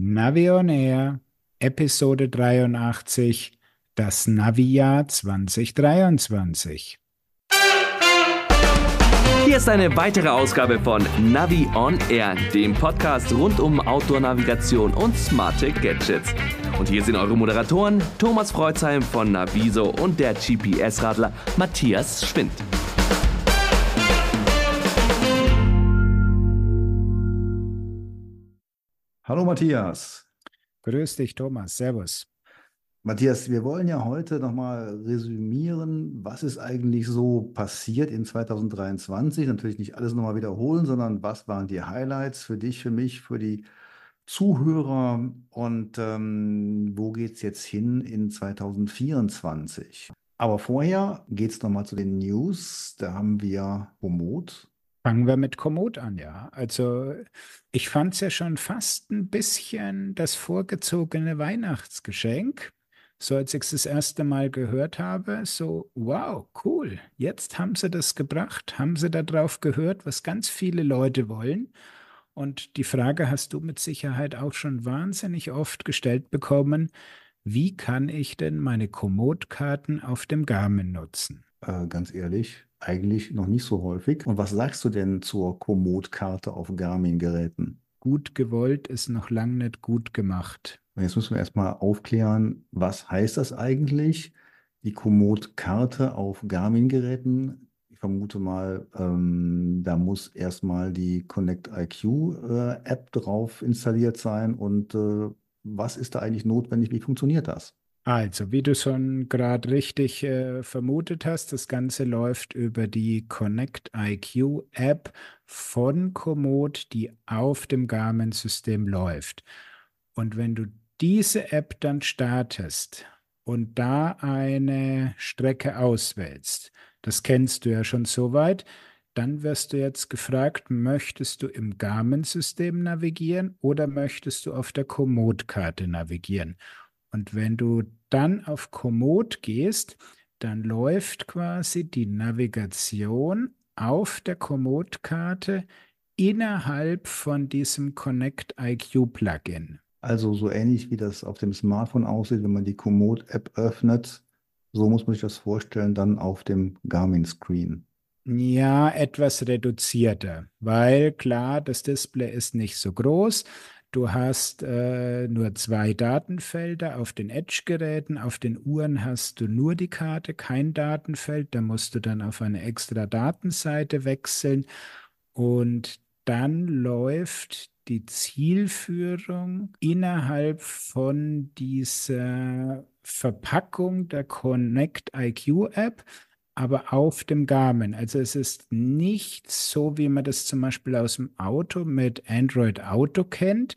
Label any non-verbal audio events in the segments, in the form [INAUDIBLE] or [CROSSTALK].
Navi on Air, Episode 83, das Navi-Jahr 2023. Hier ist eine weitere Ausgabe von Navi on Air, dem Podcast rund um Outdoor-Navigation und smarte Gadgets. Und hier sind eure Moderatoren Thomas Freuzheim von Naviso und der GPS-Radler Matthias Schwind. Hallo Matthias. Grüß dich, Thomas. Servus. Matthias, wir wollen ja heute nochmal resümieren, was ist eigentlich so passiert in 2023. Natürlich nicht alles nochmal wiederholen, sondern was waren die Highlights für dich, für mich, für die Zuhörer und ähm, wo geht es jetzt hin in 2024? Aber vorher geht es nochmal zu den News. Da haben wir Komoot Fangen wir mit Komoot an, ja. Also ich fand es ja schon fast ein bisschen das vorgezogene Weihnachtsgeschenk. So als ich es das erste Mal gehört habe, so, wow, cool, jetzt haben sie das gebracht, haben sie darauf gehört, was ganz viele Leute wollen. Und die Frage hast du mit Sicherheit auch schon wahnsinnig oft gestellt bekommen, wie kann ich denn meine Komoot-Karten auf dem Garmin nutzen? Äh, ganz ehrlich, eigentlich noch nicht so häufig. Und was sagst du denn zur Komoot-Karte auf Garmin-Geräten? Gut gewollt ist noch lang nicht gut gemacht. Jetzt müssen wir erstmal aufklären, was heißt das eigentlich? Die Komoot-Karte auf Garmin-Geräten. Ich vermute mal, ähm, da muss erstmal die Connect IQ-App äh, drauf installiert sein. Und äh, was ist da eigentlich notwendig? Wie funktioniert das? Also, wie du schon gerade richtig äh, vermutet hast, das Ganze läuft über die Connect IQ App von Komoot, die auf dem Garmin-System läuft. Und wenn du diese App dann startest und da eine Strecke auswählst, das kennst du ja schon soweit, dann wirst du jetzt gefragt, möchtest du im Garmin-System navigieren oder möchtest du auf der Komoot-Karte navigieren? Und wenn du dann auf Komoot gehst, dann läuft quasi die Navigation auf der Komoot-Karte innerhalb von diesem Connect IQ Plugin. Also so ähnlich wie das auf dem Smartphone aussieht, wenn man die Komoot-App öffnet, so muss man sich das vorstellen, dann auf dem Garmin-Screen. Ja, etwas reduzierter, weil klar, das Display ist nicht so groß. Du hast äh, nur zwei Datenfelder auf den Edge-Geräten. Auf den Uhren hast du nur die Karte, kein Datenfeld. Da musst du dann auf eine extra Datenseite wechseln. Und dann läuft die Zielführung innerhalb von dieser Verpackung der Connect IQ App aber auf dem Garmin. Also es ist nicht so, wie man das zum Beispiel aus dem Auto mit Android Auto kennt,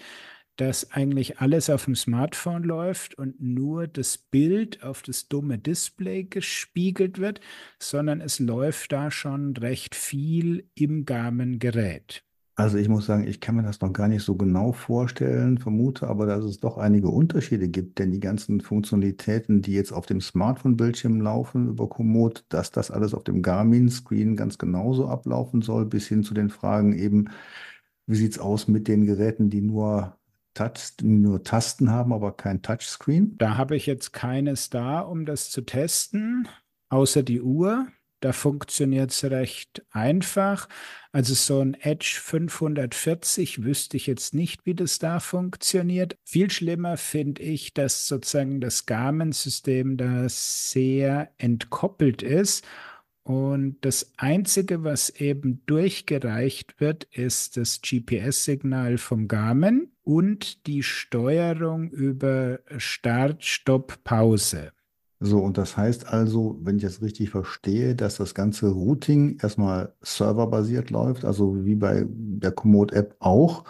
dass eigentlich alles auf dem Smartphone läuft und nur das Bild auf das dumme Display gespiegelt wird, sondern es läuft da schon recht viel im Garmin-Gerät. Also ich muss sagen, ich kann mir das noch gar nicht so genau vorstellen, vermute aber, dass es doch einige Unterschiede gibt, denn die ganzen Funktionalitäten, die jetzt auf dem Smartphone-Bildschirm laufen über Komoot, dass das alles auf dem Garmin-Screen ganz genauso ablaufen soll, bis hin zu den Fragen eben, wie sieht es aus mit den Geräten, die nur, Touch, nur Tasten haben, aber kein Touchscreen? Da habe ich jetzt keines da, um das zu testen, außer die Uhr. Da funktioniert es recht einfach. Also so ein Edge 540 wüsste ich jetzt nicht, wie das da funktioniert. Viel schlimmer finde ich, dass sozusagen das Garmin-System da sehr entkoppelt ist. Und das Einzige, was eben durchgereicht wird, ist das GPS-Signal vom Garmin und die Steuerung über Start, Stopp, Pause. So, und das heißt also, wenn ich das richtig verstehe, dass das ganze Routing erstmal serverbasiert läuft, also wie bei der Komoot-App auch,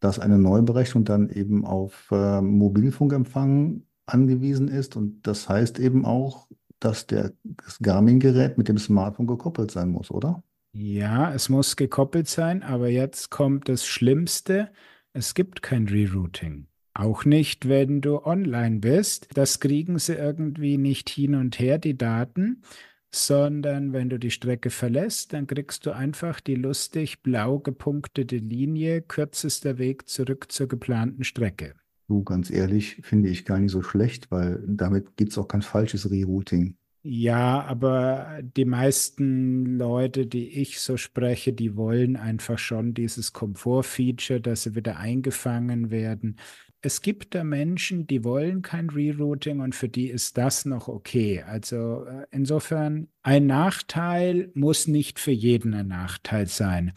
dass eine Neuberechnung dann eben auf äh, Mobilfunkempfang angewiesen ist. Und das heißt eben auch, dass der, das Garmin-Gerät mit dem Smartphone gekoppelt sein muss, oder? Ja, es muss gekoppelt sein, aber jetzt kommt das Schlimmste. Es gibt kein Rerouting. Auch nicht, wenn du online bist. Das kriegen sie irgendwie nicht hin und her, die Daten, sondern wenn du die Strecke verlässt, dann kriegst du einfach die lustig blau gepunktete Linie, kürzester Weg zurück zur geplanten Strecke. Du, ganz ehrlich, finde ich gar nicht so schlecht, weil damit gibt es auch kein falsches Rerouting. Ja, aber die meisten Leute, die ich so spreche, die wollen einfach schon dieses Komfortfeature, dass sie wieder eingefangen werden. Es gibt da Menschen, die wollen kein Rerouting und für die ist das noch okay. Also äh, insofern, ein Nachteil muss nicht für jeden ein Nachteil sein.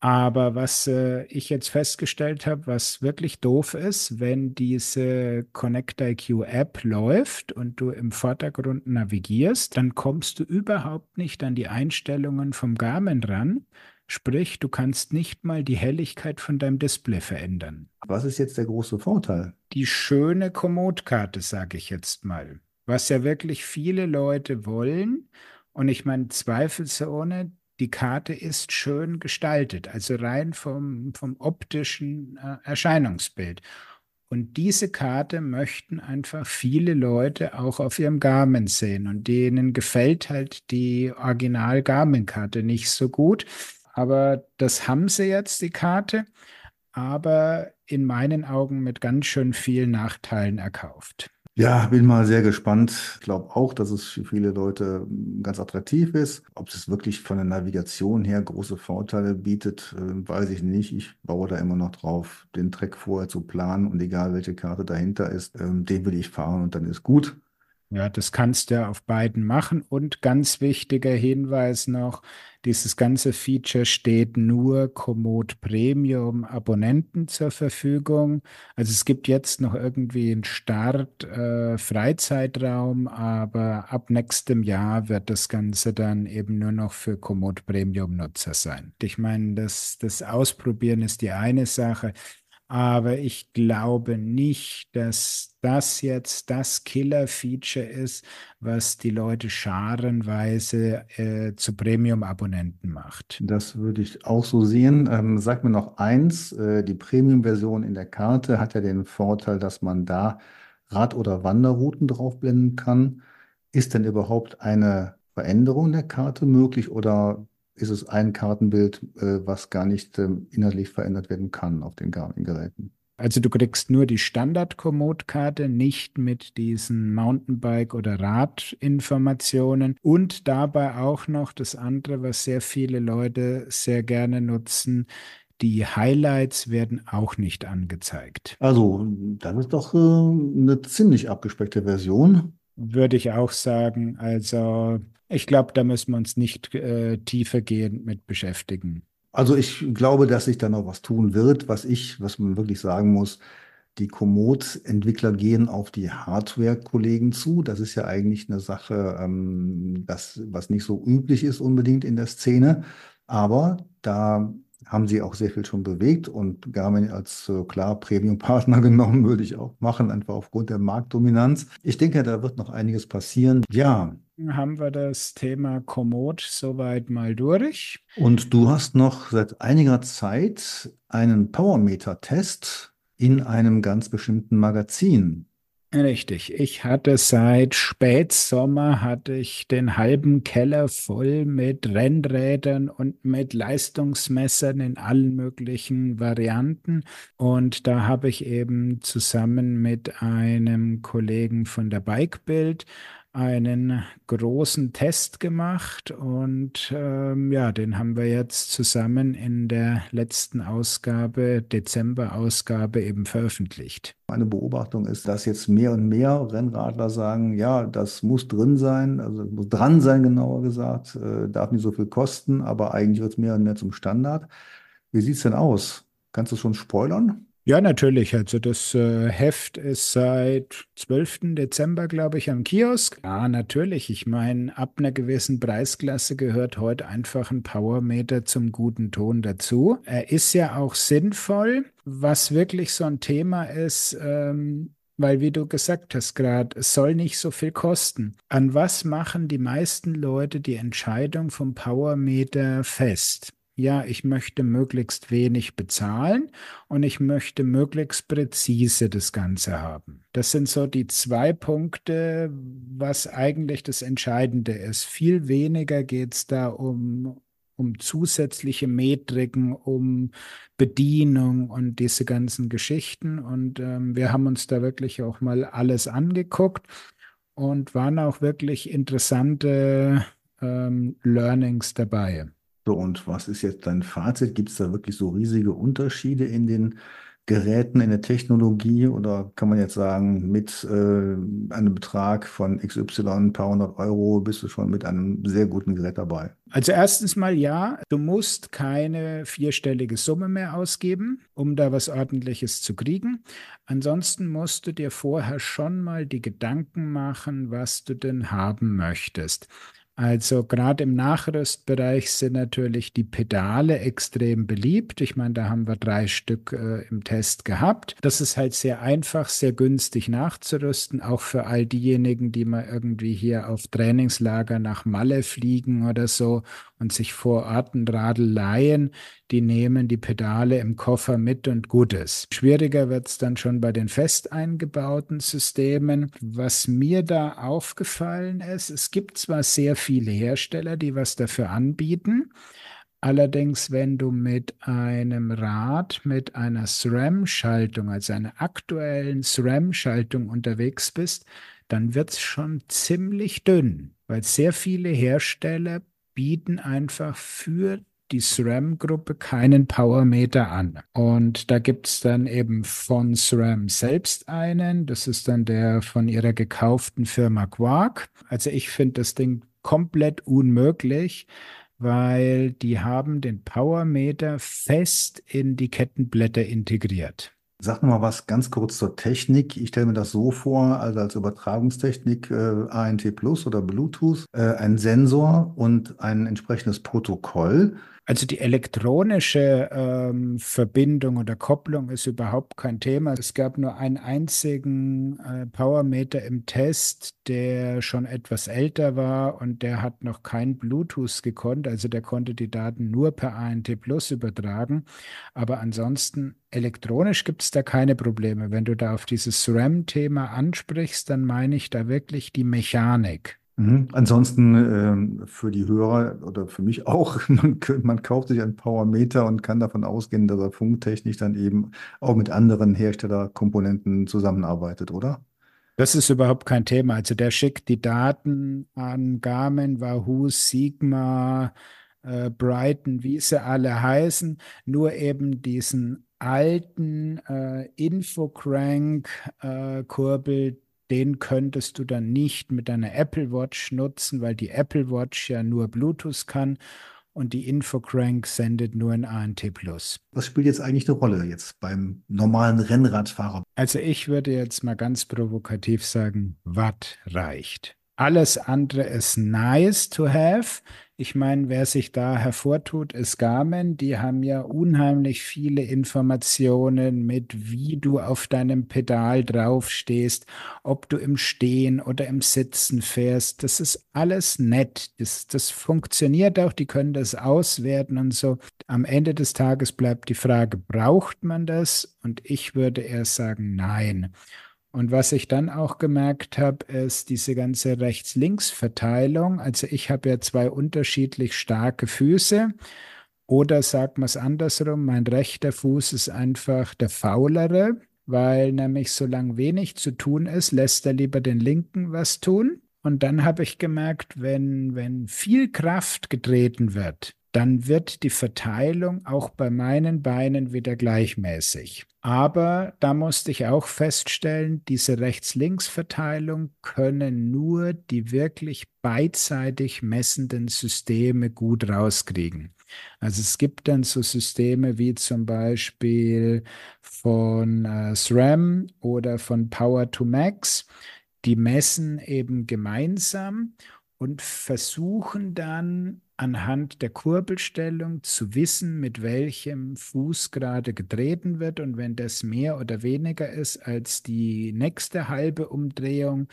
Aber was äh, ich jetzt festgestellt habe, was wirklich doof ist, wenn diese Connect IQ App läuft und du im Vordergrund navigierst, dann kommst du überhaupt nicht an die Einstellungen vom Garmin ran. Sprich, du kannst nicht mal die Helligkeit von deinem Display verändern. Was ist jetzt der große Vorteil? Die schöne Komoot-Karte, sage ich jetzt mal. Was ja wirklich viele Leute wollen. Und ich meine, zweifelsohne, die Karte ist schön gestaltet, also rein vom, vom optischen äh, Erscheinungsbild. Und diese Karte möchten einfach viele Leute auch auf ihrem Garmin sehen. Und denen gefällt halt die Original Garmin-Karte nicht so gut. Aber das haben sie jetzt, die Karte. Aber in meinen Augen mit ganz schön vielen Nachteilen erkauft. Ja, bin mal sehr gespannt. Ich glaube auch, dass es für viele Leute hm, ganz attraktiv ist. Ob es wirklich von der Navigation her große Vorteile bietet, äh, weiß ich nicht. Ich baue da immer noch drauf, den Track vorher zu planen und egal welche Karte dahinter ist, ähm, den will ich fahren und dann ist gut. Ja, das kannst du auf beiden machen. Und ganz wichtiger Hinweis noch, dieses ganze Feature steht nur Komoot Premium Abonnenten zur Verfügung. Also es gibt jetzt noch irgendwie einen Start äh, Freizeitraum, aber ab nächstem Jahr wird das Ganze dann eben nur noch für Komoot Premium Nutzer sein. Ich meine, das, das Ausprobieren ist die eine Sache. Aber ich glaube nicht, dass das jetzt das Killer-Feature ist, was die Leute scharenweise äh, zu Premium-Abonnenten macht. Das würde ich auch so sehen. Ähm, sag mir noch eins, äh, die Premium-Version in der Karte hat ja den Vorteil, dass man da Rad- oder Wanderrouten draufblenden kann. Ist denn überhaupt eine Veränderung der Karte möglich oder ist es ein Kartenbild, äh, was gar nicht ähm, inhaltlich verändert werden kann auf den Garmin-Geräten. Also du kriegst nur die Standard-Komoot-Karte, nicht mit diesen Mountainbike- oder Radinformationen und dabei auch noch das andere, was sehr viele Leute sehr gerne nutzen, die Highlights werden auch nicht angezeigt. Also, das ist doch äh, eine ziemlich abgespeckte Version. Würde ich auch sagen. Also, ich glaube, da müssen wir uns nicht äh, tiefergehend mit beschäftigen. Also ich glaube, dass sich da noch was tun wird, was ich, was man wirklich sagen muss, die Komoot-Entwickler gehen auf die Hardware-Kollegen zu. Das ist ja eigentlich eine Sache, ähm, das, was nicht so üblich ist unbedingt in der Szene. Aber da haben sie auch sehr viel schon bewegt und Garmin als äh, klar Premium-Partner [LAUGHS] genommen, würde ich auch machen, einfach aufgrund der Marktdominanz. Ich denke, da wird noch einiges passieren. Ja, haben wir das Thema Komoot soweit mal durch. Und du hast noch seit einiger Zeit einen Powermeter-Test in einem ganz bestimmten Magazin. Richtig. Ich hatte seit Spätsommer hatte ich den halben Keller voll mit Rennrädern und mit Leistungsmessern in allen möglichen Varianten. Und da habe ich eben zusammen mit einem Kollegen von der Bikebild einen großen Test gemacht und ähm, ja, den haben wir jetzt zusammen in der letzten Ausgabe, Dezember-Ausgabe eben veröffentlicht. Meine Beobachtung ist, dass jetzt mehr und mehr Rennradler sagen, ja, das muss drin sein, also muss dran sein, genauer gesagt, äh, darf nicht so viel kosten, aber eigentlich wird es mehr und mehr zum Standard. Wie sieht es denn aus? Kannst du schon spoilern? Ja, natürlich. Also das äh, Heft ist seit 12. Dezember, glaube ich, am Kiosk. Ja, natürlich. Ich meine, ab einer gewissen Preisklasse gehört heute einfach ein Powermeter zum guten Ton dazu. Er ist ja auch sinnvoll, was wirklich so ein Thema ist. Ähm, weil, wie du gesagt hast gerade, es soll nicht so viel kosten. An was machen die meisten Leute die Entscheidung vom Powermeter fest? Ja, ich möchte möglichst wenig bezahlen und ich möchte möglichst präzise das Ganze haben. Das sind so die zwei Punkte, was eigentlich das Entscheidende ist. Viel weniger geht es da um, um zusätzliche Metriken, um Bedienung und diese ganzen Geschichten. Und ähm, wir haben uns da wirklich auch mal alles angeguckt und waren auch wirklich interessante ähm, Learnings dabei. So, und was ist jetzt dein Fazit? Gibt es da wirklich so riesige Unterschiede in den Geräten, in der Technologie? Oder kann man jetzt sagen, mit äh, einem Betrag von XY, ein paar hundert Euro, bist du schon mit einem sehr guten Gerät dabei? Also erstens mal ja, du musst keine vierstellige Summe mehr ausgeben, um da was ordentliches zu kriegen. Ansonsten musst du dir vorher schon mal die Gedanken machen, was du denn haben möchtest. Also gerade im Nachrüstbereich sind natürlich die Pedale extrem beliebt. Ich meine, da haben wir drei Stück äh, im Test gehabt. Das ist halt sehr einfach, sehr günstig nachzurüsten, auch für all diejenigen, die mal irgendwie hier auf Trainingslager nach Malle fliegen oder so und sich vor Ort ein Radl leihen, die nehmen die Pedale im Koffer mit und gut ist. Schwieriger wird es dann schon bei den fest eingebauten Systemen. Was mir da aufgefallen ist, es gibt zwar sehr viele Hersteller, die was dafür anbieten, Allerdings, wenn du mit einem Rad mit einer SRAM-Schaltung, also einer aktuellen SRAM-Schaltung unterwegs bist, dann wird es schon ziemlich dünn, weil sehr viele Hersteller bieten einfach für die SRAM-Gruppe keinen Powermeter an. Und da gibt es dann eben von SRAM selbst einen. Das ist dann der von ihrer gekauften Firma Quark. Also ich finde das Ding komplett unmöglich, weil die haben den Powermeter fest in die Kettenblätter integriert. Sag noch mal was ganz kurz zur Technik. Ich stelle mir das so vor, also als Übertragungstechnik äh, ANT Plus oder Bluetooth, äh, ein Sensor und ein entsprechendes Protokoll. Also die elektronische ähm, Verbindung oder Kopplung ist überhaupt kein Thema. Es gab nur einen einzigen äh, Powermeter im Test, der schon etwas älter war und der hat noch kein Bluetooth gekonnt. Also der konnte die Daten nur per ANT Plus übertragen. Aber ansonsten elektronisch gibt es da keine Probleme. Wenn du da auf dieses SRAM-Thema ansprichst, dann meine ich da wirklich die Mechanik. Mhm. Ansonsten ähm, für die Hörer oder für mich auch, [LAUGHS] man, man kauft sich einen Powermeter und kann davon ausgehen, dass er funktechnisch dann eben auch mit anderen Herstellerkomponenten zusammenarbeitet, oder? Das ist überhaupt kein Thema. Also der schickt die Daten an Garmin, Wahoo, Sigma, äh, Brighton, wie sie alle heißen, nur eben diesen alten äh, Infocrank-Kurbel, äh, den könntest du dann nicht mit deiner Apple Watch nutzen, weil die Apple Watch ja nur Bluetooth kann und die Infocrank sendet nur in ANT+. Was spielt jetzt eigentlich eine Rolle jetzt beim normalen Rennradfahrer? Also ich würde jetzt mal ganz provokativ sagen, Watt reicht. Alles andere ist nice to have. Ich meine, wer sich da hervortut, ist Garmin. Die haben ja unheimlich viele Informationen mit, wie du auf deinem Pedal draufstehst, ob du im Stehen oder im Sitzen fährst. Das ist alles nett. Das, das funktioniert auch. Die können das auswerten und so. Am Ende des Tages bleibt die Frage, braucht man das? Und ich würde eher sagen, nein. Und was ich dann auch gemerkt habe, ist diese ganze Rechts-Links-Verteilung. Also ich habe ja zwei unterschiedlich starke Füße. Oder sagt man es andersrum, mein rechter Fuß ist einfach der faulere, weil nämlich solange wenig zu tun ist, lässt er lieber den linken was tun. Und dann habe ich gemerkt, wenn, wenn viel Kraft getreten wird, dann wird die Verteilung auch bei meinen Beinen wieder gleichmäßig. Aber da musste ich auch feststellen, diese Rechts-Links-Verteilung können nur die wirklich beidseitig messenden Systeme gut rauskriegen. Also es gibt dann so Systeme wie zum Beispiel von äh, SRAM oder von Power to Max, die messen eben gemeinsam und versuchen dann anhand der Kurbelstellung zu wissen, mit welchem Fuß gerade getreten wird. Und wenn das mehr oder weniger ist als die nächste halbe Umdrehung,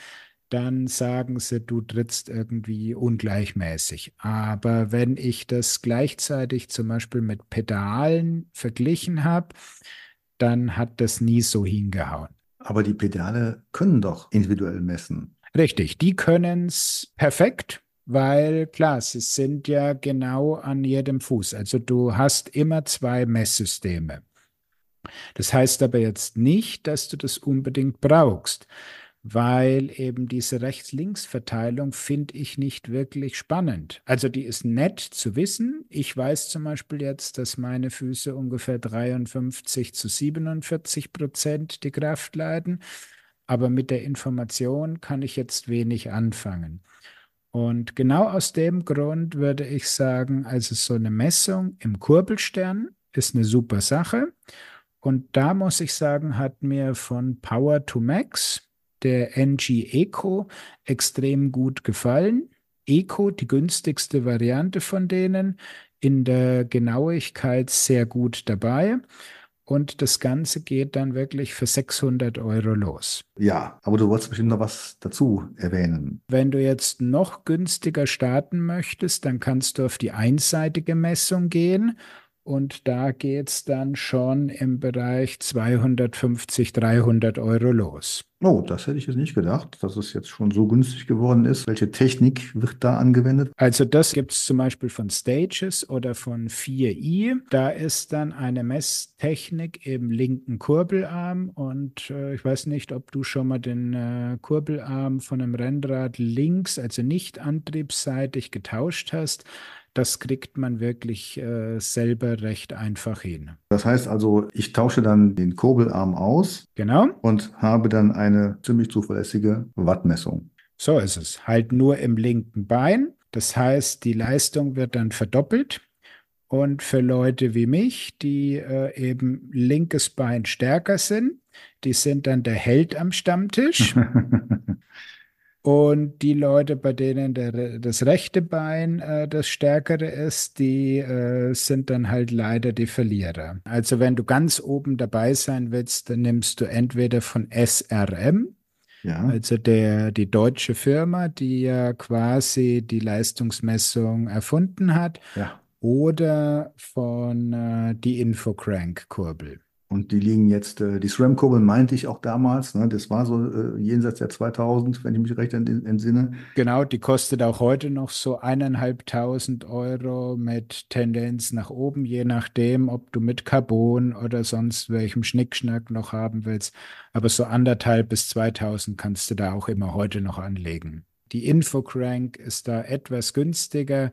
dann sagen sie, du trittst irgendwie ungleichmäßig. Aber wenn ich das gleichzeitig zum Beispiel mit Pedalen verglichen habe, dann hat das nie so hingehauen. Aber die Pedale können doch individuell messen. Richtig, die können es perfekt weil klar, sie sind ja genau an jedem Fuß. Also du hast immer zwei Messsysteme. Das heißt aber jetzt nicht, dass du das unbedingt brauchst, weil eben diese Rechts-Links-Verteilung finde ich nicht wirklich spannend. Also die ist nett zu wissen. Ich weiß zum Beispiel jetzt, dass meine Füße ungefähr 53 zu 47 Prozent die Kraft leiden, aber mit der Information kann ich jetzt wenig anfangen. Und genau aus dem Grund würde ich sagen, also so eine Messung im Kurbelstern ist eine super Sache. Und da muss ich sagen, hat mir von Power to Max der NG Eco extrem gut gefallen. Eco, die günstigste Variante von denen, in der Genauigkeit sehr gut dabei. Und das Ganze geht dann wirklich für 600 Euro los. Ja, aber du wolltest bestimmt noch was dazu erwähnen. Wenn du jetzt noch günstiger starten möchtest, dann kannst du auf die einseitige Messung gehen und da geht es dann schon im Bereich 250, 300 Euro los. Oh, das hätte ich jetzt nicht gedacht, dass es jetzt schon so günstig geworden ist. Welche Technik wird da angewendet? Also das gibt es zum Beispiel von Stages oder von 4i. Da ist dann eine Messtechnik im linken Kurbelarm und äh, ich weiß nicht, ob du schon mal den äh, Kurbelarm von einem Rennrad links, also nicht antriebsseitig getauscht hast das kriegt man wirklich äh, selber recht einfach hin. Das heißt also, ich tausche dann den Kurbelarm aus. Genau. Und habe dann eine ziemlich zuverlässige Wattmessung. So ist es. Halt nur im linken Bein. Das heißt, die Leistung wird dann verdoppelt. Und für Leute wie mich, die äh, eben linkes Bein stärker sind, die sind dann der Held am Stammtisch. [LAUGHS] Und die Leute, bei denen der, das rechte Bein äh, das stärkere ist, die äh, sind dann halt leider die Verlierer. Also wenn du ganz oben dabei sein willst, dann nimmst du entweder von SRM, ja. also der, die deutsche Firma, die ja quasi die Leistungsmessung erfunden hat, ja. oder von äh, die Infocrank-Kurbel. Und die liegen jetzt, äh, die SRAM-Kurbel meinte ich auch damals, ne, das war so äh, jenseits der 2000, wenn ich mich recht entsinne. Genau, die kostet auch heute noch so eineinhalbtausend Euro mit Tendenz nach oben, je nachdem, ob du mit Carbon oder sonst welchem Schnickschnack noch haben willst. Aber so anderthalb bis 2000 kannst du da auch immer heute noch anlegen. Die Infocrank ist da etwas günstiger.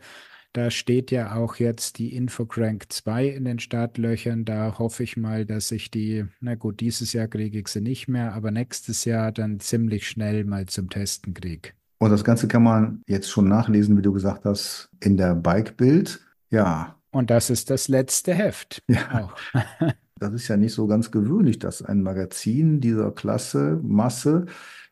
Da steht ja auch jetzt die Infocrank 2 in den Startlöchern. Da hoffe ich mal, dass ich die, na gut, dieses Jahr kriege ich sie nicht mehr, aber nächstes Jahr dann ziemlich schnell mal zum Testen kriege. Und das Ganze kann man jetzt schon nachlesen, wie du gesagt hast, in der Bike-Bild. Ja. Und das ist das letzte Heft. Ja. [LAUGHS] das ist ja nicht so ganz gewöhnlich, dass ein Magazin dieser Klasse, Masse,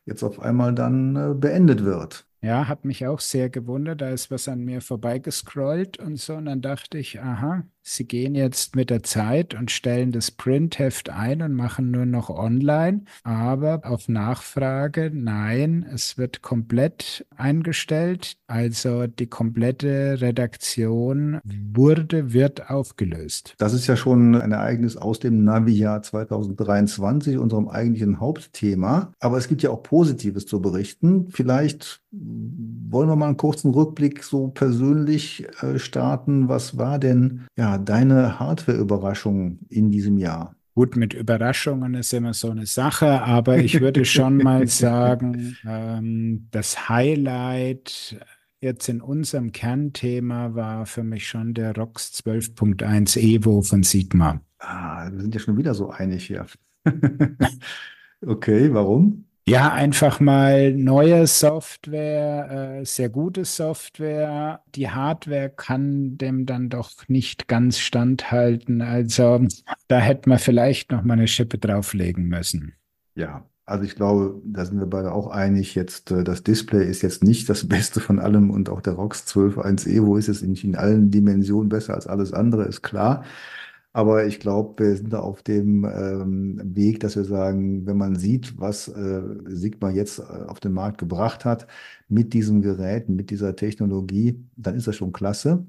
jetzt auf einmal dann äh, beendet wird. Ja, hat mich auch sehr gewundert. Da ist was an mir vorbeigescrollt und so. Und dann dachte ich, aha, Sie gehen jetzt mit der Zeit und stellen das Printheft ein und machen nur noch online. Aber auf Nachfrage, nein, es wird komplett eingestellt. Also die komplette Redaktion wurde, wird aufgelöst. Das ist ja schon ein Ereignis aus dem Navi-Jahr 2023, unserem eigentlichen Hauptthema. Aber es gibt ja auch Positives zu berichten. Vielleicht wollen wir mal einen kurzen Rückblick so persönlich äh, starten. Was war denn ja deine Hardware-Überraschung in diesem Jahr? Gut, mit Überraschungen ist immer so eine Sache, aber ich würde schon mal [LAUGHS] sagen, ähm, das Highlight jetzt in unserem Kernthema war für mich schon der ROX 12.1 Evo von Sigma. Ah, wir sind ja schon wieder so einig hier. [LAUGHS] okay, warum? Ja, einfach mal neue Software, äh, sehr gute Software. Die Hardware kann dem dann doch nicht ganz standhalten. Also da hätte man vielleicht noch mal eine Schippe drauflegen müssen. Ja, also ich glaube, da sind wir beide auch einig. Jetzt äh, das Display ist jetzt nicht das Beste von allem und auch der ROX 12.1 Evo ist jetzt nicht in allen Dimensionen besser als alles andere, ist klar. Aber ich glaube, wir sind da auf dem ähm, Weg, dass wir sagen, wenn man sieht, was äh, Sigma jetzt äh, auf den Markt gebracht hat mit diesem Gerät, mit dieser Technologie, dann ist das schon klasse.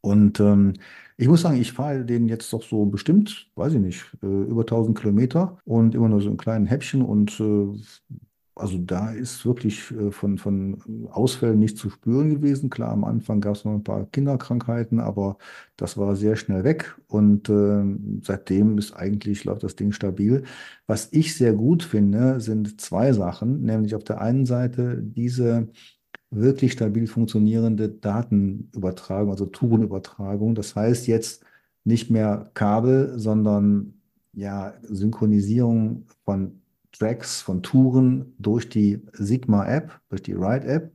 Und ähm, ich muss sagen, ich fahre den jetzt doch so bestimmt, weiß ich nicht, äh, über 1000 Kilometer und immer nur so in kleinen Häppchen und äh, Also da ist wirklich äh, von, von Ausfällen nicht zu spüren gewesen. Klar, am Anfang gab es noch ein paar Kinderkrankheiten, aber das war sehr schnell weg und äh, seitdem ist eigentlich, läuft das Ding stabil. Was ich sehr gut finde, sind zwei Sachen, nämlich auf der einen Seite diese wirklich stabil funktionierende Datenübertragung, also Tourenübertragung. Das heißt jetzt nicht mehr Kabel, sondern ja, Synchronisierung von Tracks, von Touren durch die Sigma-App, durch die Ride-App.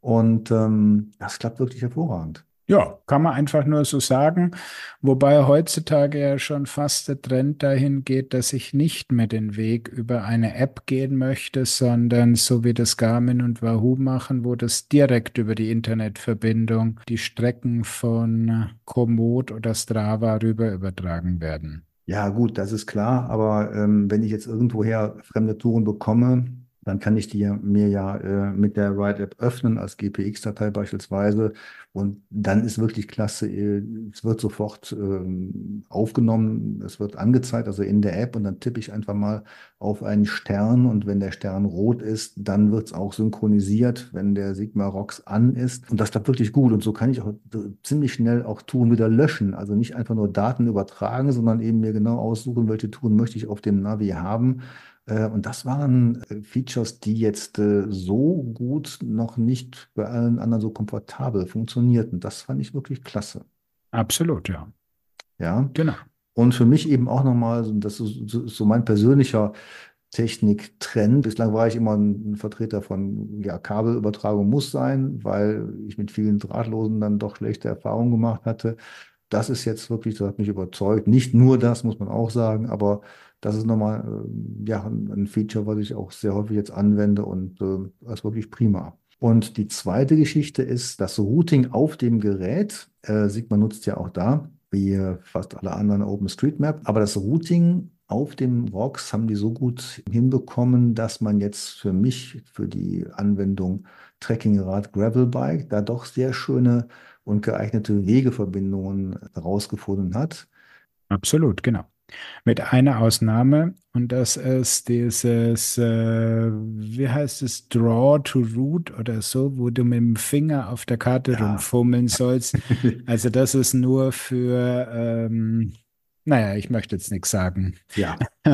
Und ähm, das klappt wirklich hervorragend. Ja, kann man einfach nur so sagen. Wobei heutzutage ja schon fast der Trend dahin geht, dass ich nicht mehr den Weg über eine App gehen möchte, sondern so wie das Garmin und Wahoo machen, wo das direkt über die Internetverbindung die Strecken von Komoot oder Strava rüber übertragen werden. Ja, gut, das ist klar, aber ähm, wenn ich jetzt irgendwoher fremde Touren bekomme, dann kann ich die mir ja äh, mit der Ride-App öffnen, als GPX-Datei beispielsweise. Und dann ist wirklich klasse, äh, es wird sofort ähm, aufgenommen, es wird angezeigt, also in der App. Und dann tippe ich einfach mal auf einen Stern. Und wenn der Stern rot ist, dann wird es auch synchronisiert, wenn der Sigma Rocks an ist. Und das klappt wirklich gut. Und so kann ich auch ziemlich schnell auch Touren wieder löschen. Also nicht einfach nur Daten übertragen, sondern eben mir genau aussuchen, welche Touren möchte ich auf dem Navi haben äh, und das waren äh, Features, die jetzt äh, so gut noch nicht bei allen anderen so komfortabel funktionierten. Das fand ich wirklich klasse. Absolut, ja. Ja, genau. Und für mich eben auch nochmal, das ist so mein persönlicher Techniktrend. Bislang war ich immer ein Vertreter von, ja, Kabelübertragung muss sein, weil ich mit vielen Drahtlosen dann doch schlechte Erfahrungen gemacht hatte. Das ist jetzt wirklich, das hat mich überzeugt. Nicht nur das, muss man auch sagen, aber das ist nochmal äh, ja, ein Feature, was ich auch sehr häufig jetzt anwende und äh, das ist wirklich prima. Und die zweite Geschichte ist das Routing auf dem Gerät. Äh, Sigma nutzt ja auch da, wie fast alle anderen OpenStreetMap. Aber das Routing auf dem ROX haben die so gut hinbekommen, dass man jetzt für mich, für die Anwendung Trekkingrad Gravelbike, da doch sehr schöne und geeignete Wegeverbindungen herausgefunden hat. Absolut, genau. Mit einer Ausnahme und das ist dieses, äh, wie heißt es, Draw to Root oder so, wo du mit dem Finger auf der Karte ja. rumfummeln [LAUGHS] sollst. Also das ist nur für, ähm, naja, ich möchte jetzt nichts sagen. Ja. [LAUGHS]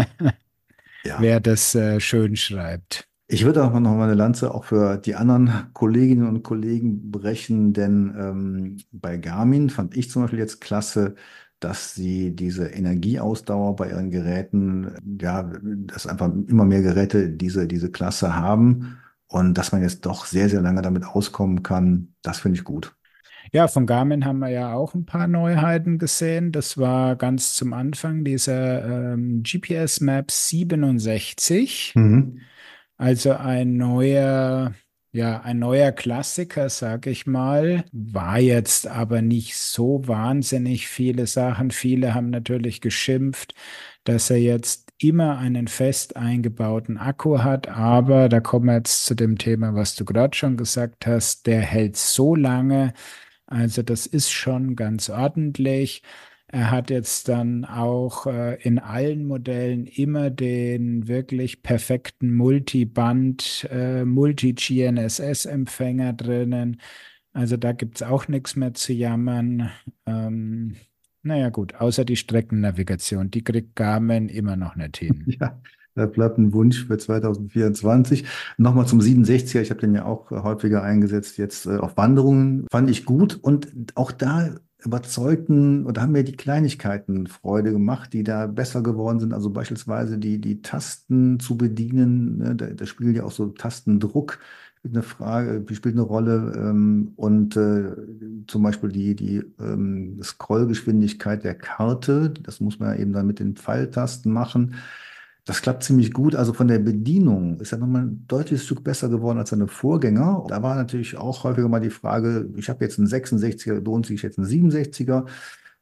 ja. Wer das äh, schön schreibt. Ich würde auch noch mal eine Lanze auch für die anderen Kolleginnen und Kollegen brechen, denn ähm, bei Garmin fand ich zum Beispiel jetzt klasse, dass sie diese Energieausdauer bei ihren Geräten, ja, dass einfach immer mehr Geräte diese, diese Klasse haben und dass man jetzt doch sehr, sehr lange damit auskommen kann, das finde ich gut. Ja, von Garmin haben wir ja auch ein paar Neuheiten gesehen. Das war ganz zum Anfang dieser ähm, GPS Map 67. Mhm. Also ein neuer ja, ein neuer Klassiker, sag ich mal, war jetzt aber nicht so wahnsinnig viele Sachen. Viele haben natürlich geschimpft, dass er jetzt immer einen fest eingebauten Akku hat, aber da kommen wir jetzt zu dem Thema, was du gerade schon gesagt hast, der hält so lange, also das ist schon ganz ordentlich. Er hat jetzt dann auch äh, in allen Modellen immer den wirklich perfekten Multiband, äh, Multi-GNSS-Empfänger drinnen. Also da gibt es auch nichts mehr zu jammern. Ähm, naja gut, außer die Streckennavigation, die kriegt Garmin immer noch nicht hin. [LAUGHS] Ja. Das bleibt ein Wunsch für 2024. Nochmal zum 67er. Ich habe den ja auch häufiger eingesetzt. Jetzt äh, auf Wanderungen fand ich gut. Und auch da überzeugten oder haben mir die Kleinigkeiten Freude gemacht, die da besser geworden sind. Also beispielsweise die, die Tasten zu bedienen. Ne? Da, da spielt ja auch so Tastendruck eine Frage, spielt eine Rolle ähm, und äh, zum Beispiel die, die ähm, Scrollgeschwindigkeit der Karte, das muss man ja eben dann mit den Pfeiltasten machen. Das klappt ziemlich gut. Also von der Bedienung ist er nochmal ein deutliches Stück besser geworden als seine Vorgänger. Da war natürlich auch häufiger mal die Frage, ich habe jetzt einen 66er, lohnt sich jetzt einen 67er?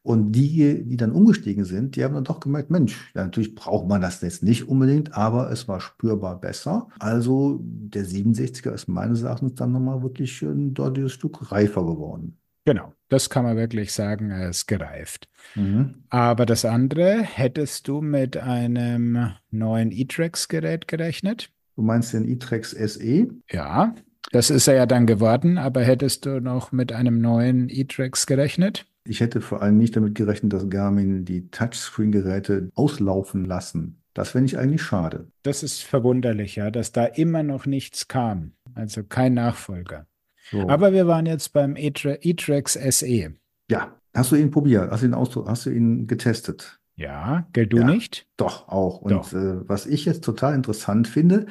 Und die, die dann umgestiegen sind, die haben dann doch gemerkt, Mensch, ja, natürlich braucht man das jetzt nicht unbedingt, aber es war spürbar besser. Also der 67er ist meines Erachtens dann nochmal wirklich ein deutliches Stück reifer geworden. Genau, das kann man wirklich sagen, er ist gereift. Mhm. Aber das andere, hättest du mit einem neuen E-Trax-Gerät gerechnet? Du meinst den e-Trex SE? Ja, das ist er ja dann geworden, aber hättest du noch mit einem neuen e-Trex gerechnet? Ich hätte vor allem nicht damit gerechnet, dass Garmin die Touchscreen-Geräte auslaufen lassen. Das finde ich eigentlich schade. Das ist verwunderlich, ja, dass da immer noch nichts kam. Also kein Nachfolger. So. Aber wir waren jetzt beim e-Trex SE. Ja, hast du ihn probiert? Hast du ihn, hast du ihn getestet? Ja, gell, du ja, nicht? Doch, auch. Und doch. Äh, was ich jetzt total interessant finde,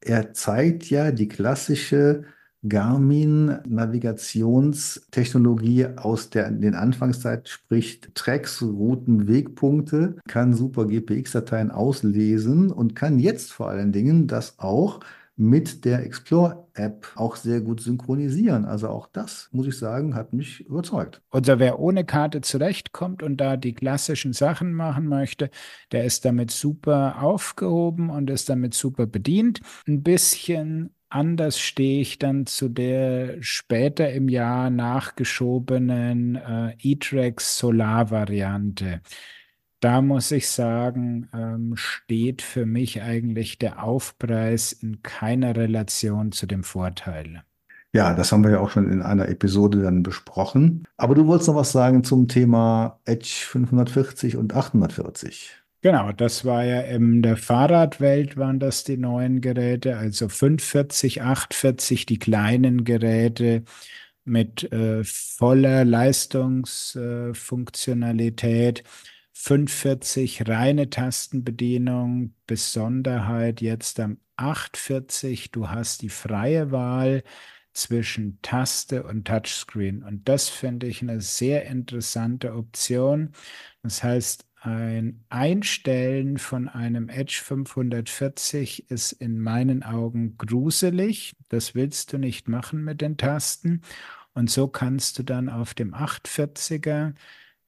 er zeigt ja die klassische Garmin-Navigationstechnologie aus der, den Anfangszeit, sprich Tracks, Routen, Wegpunkte, kann super GPX-Dateien auslesen und kann jetzt vor allen Dingen das auch mit der Explore-App auch sehr gut synchronisieren. Also auch das, muss ich sagen, hat mich überzeugt. Also wer ohne Karte zurechtkommt und da die klassischen Sachen machen möchte, der ist damit super aufgehoben und ist damit super bedient. Ein bisschen anders stehe ich dann zu der später im Jahr nachgeschobenen äh, E-Trax Solar-Variante da muss ich sagen, ähm, steht für mich eigentlich der Aufpreis in keiner Relation zu dem Vorteil. Ja, das haben wir ja auch schon in einer Episode dann besprochen. Aber du wolltest noch was sagen zum Thema Edge 540 und 840. Genau, das war ja in der Fahrradwelt waren das die neuen Geräte, also 540, 840, die kleinen Geräte mit äh, voller Leistungsfunktionalität. Äh, 540 reine Tastenbedienung, Besonderheit jetzt am 840, du hast die freie Wahl zwischen Taste und Touchscreen. Und das finde ich eine sehr interessante Option. Das heißt, ein Einstellen von einem Edge 540 ist in meinen Augen gruselig. Das willst du nicht machen mit den Tasten. Und so kannst du dann auf dem 840er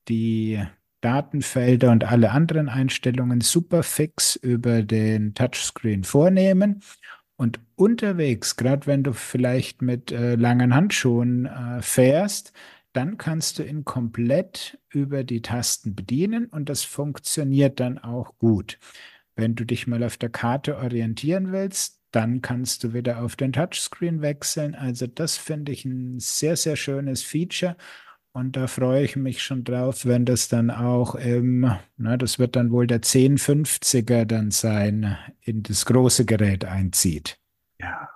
die Datenfelder und alle anderen Einstellungen super fix über den Touchscreen vornehmen. Und unterwegs, gerade wenn du vielleicht mit äh, langen Handschuhen äh, fährst, dann kannst du ihn komplett über die Tasten bedienen und das funktioniert dann auch gut. Wenn du dich mal auf der Karte orientieren willst, dann kannst du wieder auf den Touchscreen wechseln. Also das finde ich ein sehr, sehr schönes Feature und da freue ich mich schon drauf, wenn das dann auch im, na, das wird dann wohl der 1050er dann sein, in das große Gerät einzieht. Ja.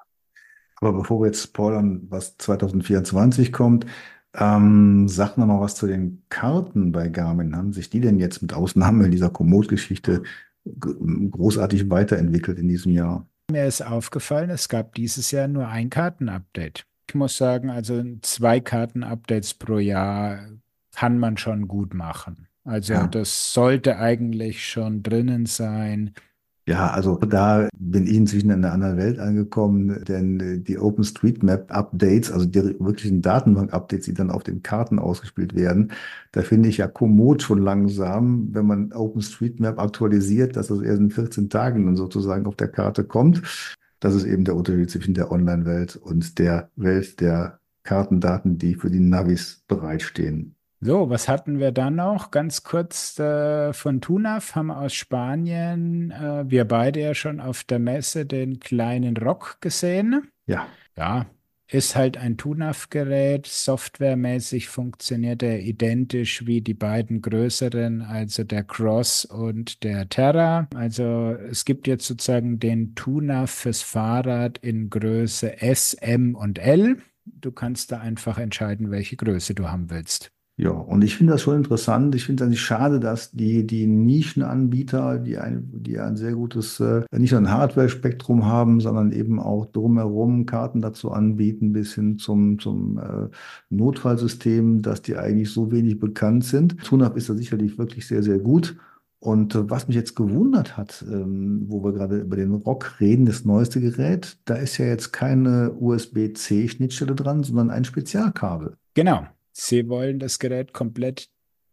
Aber bevor wir jetzt spoilern, was 2024 kommt, ähm, sag noch mal was zu den Karten bei Garmin. Haben sich die denn jetzt mit Ausnahme dieser Komoot-Geschichte großartig weiterentwickelt in diesem Jahr? Mir ist aufgefallen, es gab dieses Jahr nur ein Kartenupdate ich muss sagen, also zwei Karten-Updates pro Jahr kann man schon gut machen. Also ja. das sollte eigentlich schon drinnen sein. Ja, also da bin ich inzwischen in einer anderen Welt angekommen, denn die OpenStreetMap-Updates, also die wirklichen Datenbank-Updates, die dann auf den Karten ausgespielt werden, da finde ich ja kommod schon langsam, wenn man OpenStreetMap aktualisiert, dass das erst in 14 Tagen dann sozusagen auf der Karte kommt. Das ist eben der Unterschied zwischen der Online-Welt und der Welt der Kartendaten, die für die Navis bereitstehen. So, was hatten wir dann noch? Ganz kurz äh, von Tunaf haben aus Spanien äh, wir beide ja schon auf der Messe den kleinen Rock gesehen. Ja. Ja, ist halt ein TUNAF-Gerät. Softwaremäßig funktioniert er identisch wie die beiden größeren, also der Cross und der Terra. Also es gibt jetzt sozusagen den TUNAF fürs Fahrrad in Größe S, M und L. Du kannst da einfach entscheiden, welche Größe du haben willst. Ja, und ich finde das schon interessant. Ich finde es eigentlich schade, dass die, die Nischenanbieter, die ein, die ein sehr gutes, äh, nicht nur ein Hardware-Spektrum haben, sondern eben auch drumherum Karten dazu anbieten, bis hin zum, zum äh, Notfallsystem, dass die eigentlich so wenig bekannt sind. Tunab ist da sicherlich wirklich sehr, sehr gut. Und äh, was mich jetzt gewundert hat, ähm, wo wir gerade über den Rock reden, das neueste Gerät, da ist ja jetzt keine USB-C-Schnittstelle dran, sondern ein Spezialkabel. Genau. Sie wollen das Gerät komplett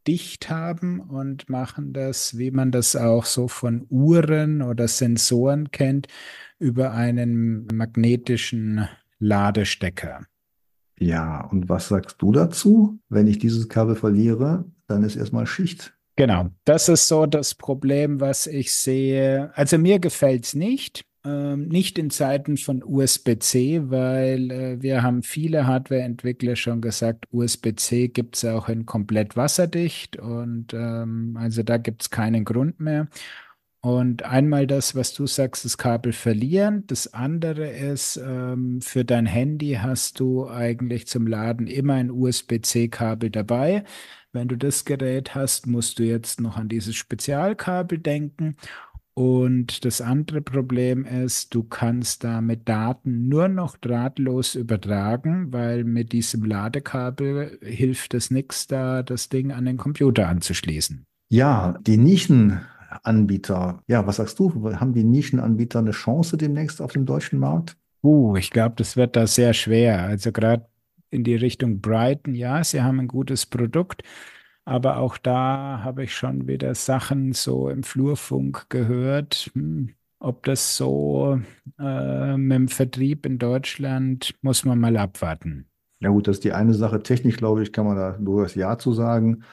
dicht haben und machen das, wie man das auch so von Uhren oder Sensoren kennt, über einen magnetischen Ladestecker. Ja, und was sagst du dazu? Wenn ich dieses Kabel verliere, dann ist erstmal Schicht. Genau, das ist so das Problem, was ich sehe. Also mir gefällt es nicht. Ähm, nicht in Zeiten von USB-C, weil äh, wir haben viele Hardware-Entwickler schon gesagt, USB-C gibt es auch in komplett wasserdicht und ähm, also da gibt es keinen Grund mehr. Und einmal das, was du sagst, das Kabel verlieren. Das andere ist, ähm, für dein Handy hast du eigentlich zum Laden immer ein USB-C-Kabel dabei. Wenn du das Gerät hast, musst du jetzt noch an dieses Spezialkabel denken. Und das andere Problem ist, du kannst damit Daten nur noch drahtlos übertragen, weil mit diesem Ladekabel hilft es nichts, da das Ding an den Computer anzuschließen. Ja, die Nischen Anbieter. Ja, was sagst du? Haben die Nischenanbieter eine Chance demnächst auf dem deutschen Markt? Uh, ich glaube, das wird da sehr schwer. Also gerade in die Richtung Brighton, ja, sie haben ein gutes Produkt, aber auch da habe ich schon wieder Sachen so im Flurfunk gehört. Hm, ob das so äh, mit dem Vertrieb in Deutschland, muss man mal abwarten. Ja gut, das ist die eine Sache. Technisch, glaube ich, kann man da durchaus Ja zu sagen.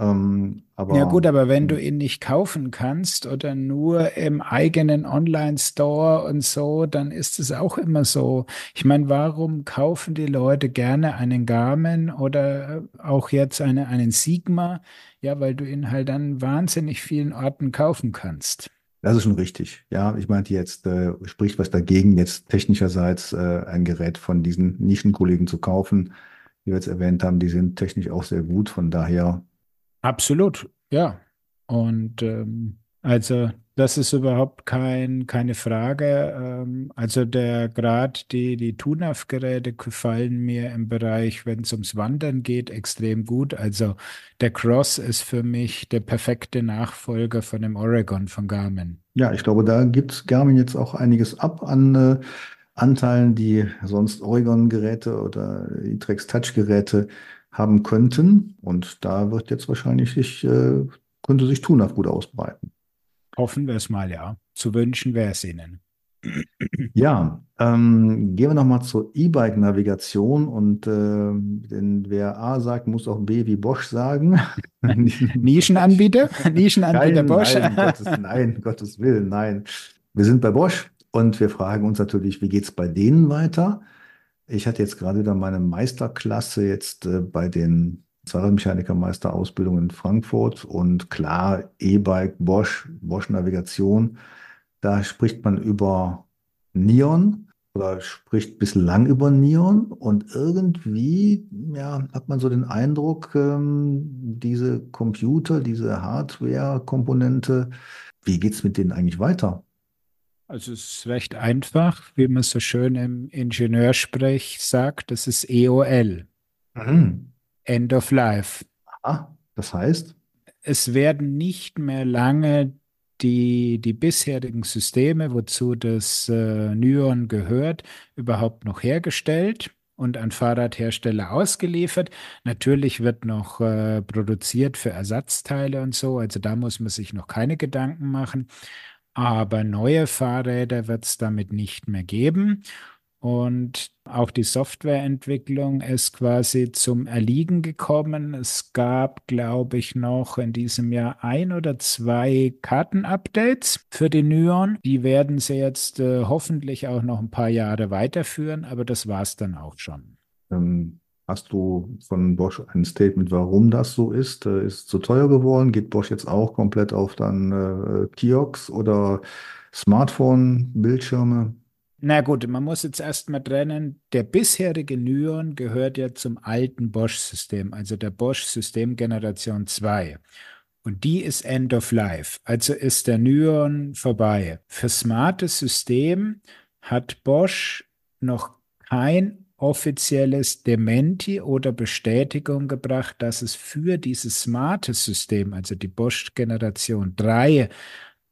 Ähm, ja gut, aber wenn du ihn nicht kaufen kannst oder nur im eigenen Online-Store und so, dann ist es auch immer so. Ich meine, warum kaufen die Leute gerne einen Garmin oder auch jetzt eine, einen Sigma? Ja, weil du ihn halt an wahnsinnig vielen Orten kaufen kannst. Das ist schon richtig. Ja, ich meinte jetzt, äh, spricht was dagegen, jetzt technischerseits äh, ein Gerät von diesen Nischenkollegen zu kaufen. Wie wir jetzt erwähnt haben, die sind technisch auch sehr gut. Von daher Absolut, ja. Und ähm, also das ist überhaupt kein, keine Frage. Ähm, also der Grad, die, die TUNAF-Geräte gefallen mir im Bereich, wenn es ums Wandern geht, extrem gut. Also der Cross ist für mich der perfekte Nachfolger von dem Oregon von Garmin. Ja, ich glaube, da gibt Garmin jetzt auch einiges ab an äh, Anteilen, die sonst Oregon-Geräte oder Itrex Touch-Geräte haben könnten. Und da wird jetzt wahrscheinlich sich, äh, könnte sich Tunaf gut ausbreiten. Hoffen wir es mal, ja. Zu wünschen wäre es Ihnen. Ja, ähm, gehen wir nochmal zur E-Bike-Navigation und äh, denn wer A sagt, muss auch B wie Bosch sagen. [LAUGHS] Nischenanbieter? Nischenanbieter nein, Bosch? Nein, Gottes, nein, Gottes Willen, nein. Wir sind bei Bosch und wir fragen uns natürlich, wie geht es bei denen weiter? Ich hatte jetzt gerade wieder meine Meisterklasse jetzt äh, bei den Fahrradmechanikermeisterausbildung in Frankfurt und klar, E-Bike, Bosch, Bosch Navigation, da spricht man über Neon oder spricht bislang über Neon und irgendwie ja, hat man so den Eindruck, ähm, diese Computer, diese Hardware-Komponente, wie geht es mit denen eigentlich weiter? Also es ist recht einfach, wie man so schön im Ingenieursprech sagt, das ist EOL. Mhm. End of Life. Ah, das heißt? Es werden nicht mehr lange die, die bisherigen Systeme, wozu das äh, Nyon gehört, überhaupt noch hergestellt und an Fahrradhersteller ausgeliefert. Natürlich wird noch äh, produziert für Ersatzteile und so, also da muss man sich noch keine Gedanken machen. Aber neue Fahrräder wird es damit nicht mehr geben. Und auch die Softwareentwicklung ist quasi zum Erliegen gekommen. Es gab, glaube ich, noch in diesem Jahr ein oder zwei Kartenupdates für die Nyon. Die werden sie jetzt äh, hoffentlich auch noch ein paar Jahre weiterführen, aber das war es dann auch schon. Ähm, Hast du von Bosch ein Statement, warum das so ist? Äh, ist zu teuer geworden? Geht Bosch jetzt auch komplett auf dann äh, Kiosk oder Smartphone-Bildschirme? Na gut, man muss jetzt erstmal trennen. Der bisherige Nyon gehört ja zum alten Bosch-System, also der Bosch-System Generation 2. Und die ist End of Life, also ist der Nyon vorbei. Für smartes System hat Bosch noch kein offizielles Dementi oder Bestätigung gebracht, dass es für dieses smarte System, also die Bosch Generation 3,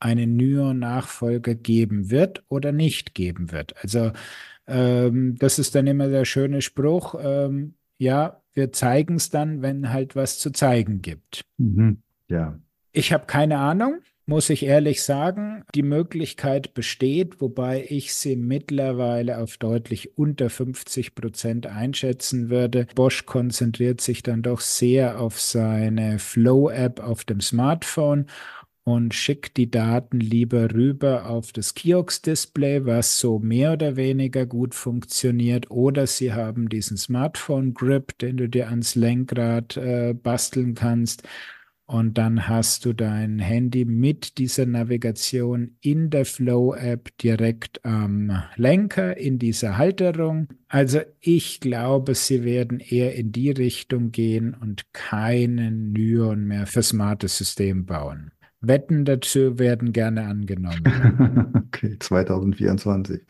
einen Nyon-Nachfolger geben wird oder nicht geben wird. Also ähm, das ist dann immer der schöne Spruch, ähm, ja, wir zeigen es dann, wenn halt was zu zeigen gibt. Mhm. Ja. Ich habe keine Ahnung muss ich ehrlich sagen, die Möglichkeit besteht, wobei ich sie mittlerweile auf deutlich unter 50 Prozent einschätzen würde. Bosch konzentriert sich dann doch sehr auf seine Flow-App auf dem Smartphone und schickt die Daten lieber rüber auf das Kiox-Display, was so mehr oder weniger gut funktioniert, oder Sie haben diesen Smartphone-Grip, den du dir ans Lenkrad äh, basteln kannst und dann hast du dein Handy mit dieser Navigation in der Flow-App direkt am Lenker in dieser Halterung. Also ich glaube, sie werden eher in die Richtung gehen und keinen Nyon mehr für smartes System bauen. Wetten dazu werden gerne angenommen. [LAUGHS] okay, 2024.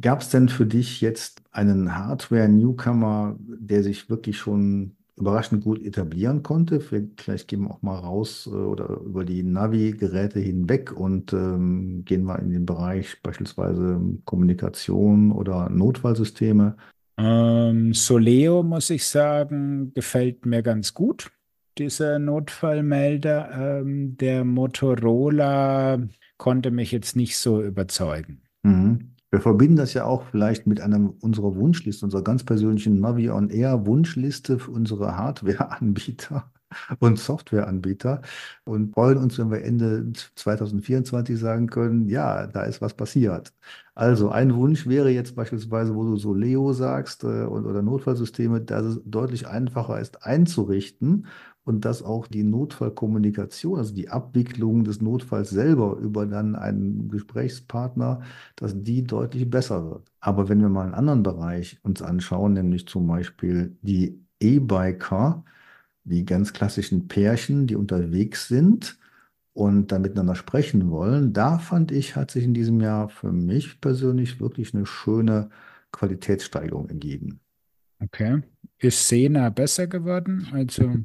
Gab es denn für dich jetzt einen Hardware-Newcomer, der sich wirklich schon überraschend gut etablieren konnte. Vielleicht gehen wir auch mal raus äh, oder über die Navi-Geräte hinweg und ähm, gehen wir in den Bereich beispielsweise Kommunikation oder Notfallsysteme. Ähm, Soleo, muss ich sagen, gefällt mir ganz gut, dieser Notfallmelder. Ähm, der Motorola konnte mich jetzt nicht so überzeugen. Mhm. Wir verbinden das ja auch vielleicht mit einer unserer Wunschliste, unserer ganz persönlichen Navi on Air Wunschliste für unsere Hardware-Anbieter [LAUGHS] und Softwareanbieter und freuen uns, wenn wir Ende 2024 sagen können, ja, da ist was passiert. Also ein Wunsch wäre jetzt beispielsweise, wo du so Leo sagst äh, oder Notfallsysteme, dass es deutlich einfacher ist einzurichten und dass auch die Notfallkommunikation, also die Abwicklung des Notfalls selber über dann einen Gesprächspartner, dass die deutlich besser wird. Aber wenn wir mal einen anderen Bereich uns anschauen, nämlich zum Beispiel die E-Biker, die ganz klassischen Pärchen, die unterwegs sind und dann miteinander sprechen wollen, da fand ich, hat sich in diesem Jahr für mich persönlich wirklich eine schöne Qualitätssteigerung ergeben. Okay. Ist Sena besser geworden? Also. [LAUGHS]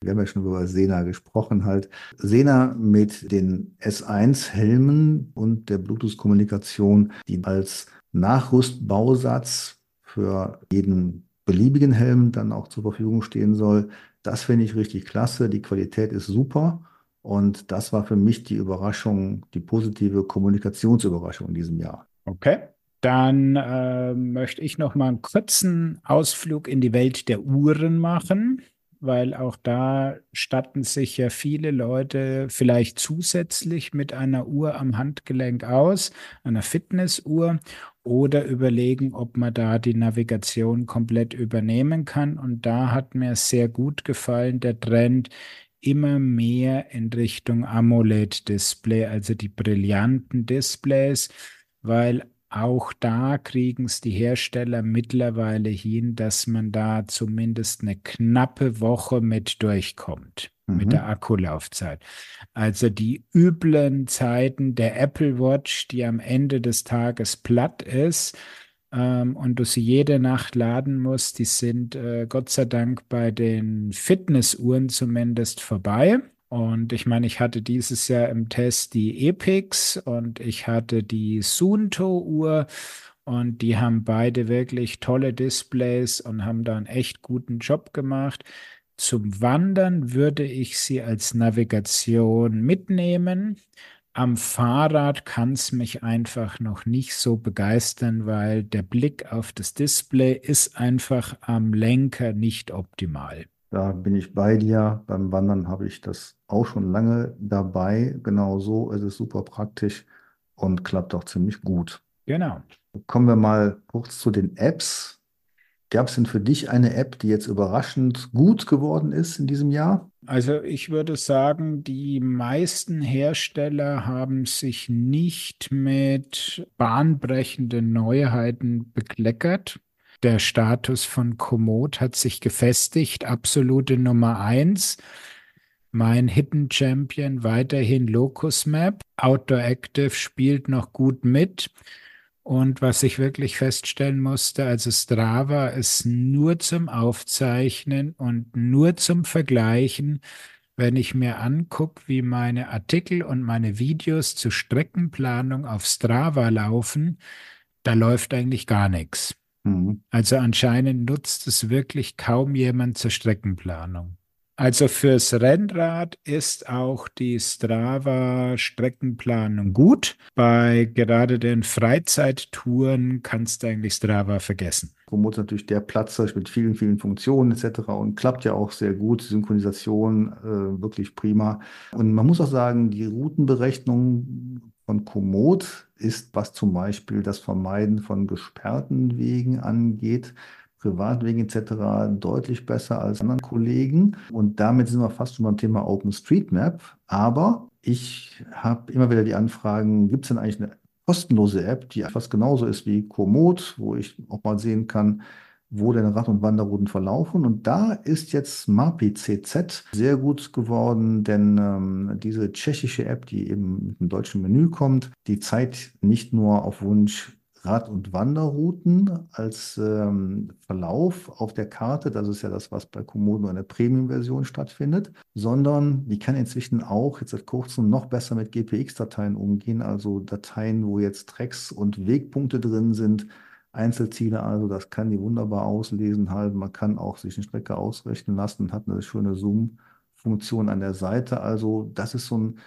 Wir haben ja schon über Sena gesprochen halt. Sena mit den S1-Helmen und der Bluetooth-Kommunikation, die als Nachrüstbausatz für jeden beliebigen Helm dann auch zur Verfügung stehen soll. Das finde ich richtig klasse. Die Qualität ist super. Und das war für mich die Überraschung, die positive Kommunikationsüberraschung in diesem Jahr. Okay. Dann äh, möchte ich noch mal einen kurzen Ausflug in die Welt der Uhren machen, weil auch da statten sich ja viele Leute vielleicht zusätzlich mit einer Uhr am Handgelenk aus, einer Fitnessuhr, oder überlegen, ob man da die Navigation komplett übernehmen kann. Und da hat mir sehr gut gefallen der Trend, immer mehr in Richtung AMOLED-Display, also die brillanten Displays, weil auch da kriegen es die Hersteller mittlerweile hin, dass man da zumindest eine knappe Woche mit durchkommt mhm. mit der Akkulaufzeit. Also die üblen Zeiten der Apple Watch, die am Ende des Tages platt ist ähm, und du sie jede Nacht laden musst, die sind äh, Gott sei Dank bei den Fitnessuhren zumindest vorbei. Und ich meine, ich hatte dieses Jahr im Test die Epix und ich hatte die Sunto-Uhr und die haben beide wirklich tolle Displays und haben da einen echt guten Job gemacht. Zum Wandern würde ich sie als Navigation mitnehmen. Am Fahrrad kann es mich einfach noch nicht so begeistern, weil der Blick auf das Display ist einfach am Lenker nicht optimal. Da bin ich bei dir. Beim Wandern habe ich das auch schon lange dabei. Genau so ist es super praktisch und klappt auch ziemlich gut. Genau. Kommen wir mal kurz zu den Apps. Gab es denn für dich eine App, die jetzt überraschend gut geworden ist in diesem Jahr? Also ich würde sagen, die meisten Hersteller haben sich nicht mit bahnbrechenden Neuheiten bekleckert. Der Status von Komoot hat sich gefestigt, absolute Nummer eins. Mein Hidden Champion weiterhin Locus Map. Outdoor Active spielt noch gut mit. Und was ich wirklich feststellen musste, also Strava ist nur zum Aufzeichnen und nur zum Vergleichen. Wenn ich mir angucke, wie meine Artikel und meine Videos zur Streckenplanung auf Strava laufen, da läuft eigentlich gar nichts. Mhm. Also anscheinend nutzt es wirklich kaum jemand zur Streckenplanung. Also fürs Rennrad ist auch die Strava-Streckenplanung gut. Bei gerade den Freizeittouren kannst du eigentlich Strava vergessen. Komoot ist natürlich der Platz mit vielen, vielen Funktionen etc. und klappt ja auch sehr gut. Synchronisation äh, wirklich prima. Und man muss auch sagen, die Routenberechnung von Komoot ist, was zum Beispiel das Vermeiden von gesperrten Wegen angeht, Privatwegen etc. deutlich besser als anderen Kollegen. Und damit sind wir fast schon beim Thema OpenStreetMap. Aber ich habe immer wieder die Anfragen, gibt es denn eigentlich eine kostenlose App, die fast genauso ist wie Komoot, wo ich auch mal sehen kann, wo denn Rad- und Wanderrouten verlaufen. Und da ist jetzt Mapi CZ sehr gut geworden, denn ähm, diese tschechische App, die eben mit dem deutschen Menü kommt, die zeigt nicht nur auf Wunsch Rad- und Wanderrouten als ähm, Verlauf auf der Karte, das ist ja das, was bei Komodo in der Premium-Version stattfindet, sondern die kann inzwischen auch jetzt seit kurzem noch besser mit GPX-Dateien umgehen, also Dateien, wo jetzt Tracks und Wegpunkte drin sind, Einzelziele, also das kann die wunderbar auslesen halt. Man kann auch sich eine Strecke ausrechnen lassen und hat eine schöne Zoom-Funktion an der Seite. Also das ist so ein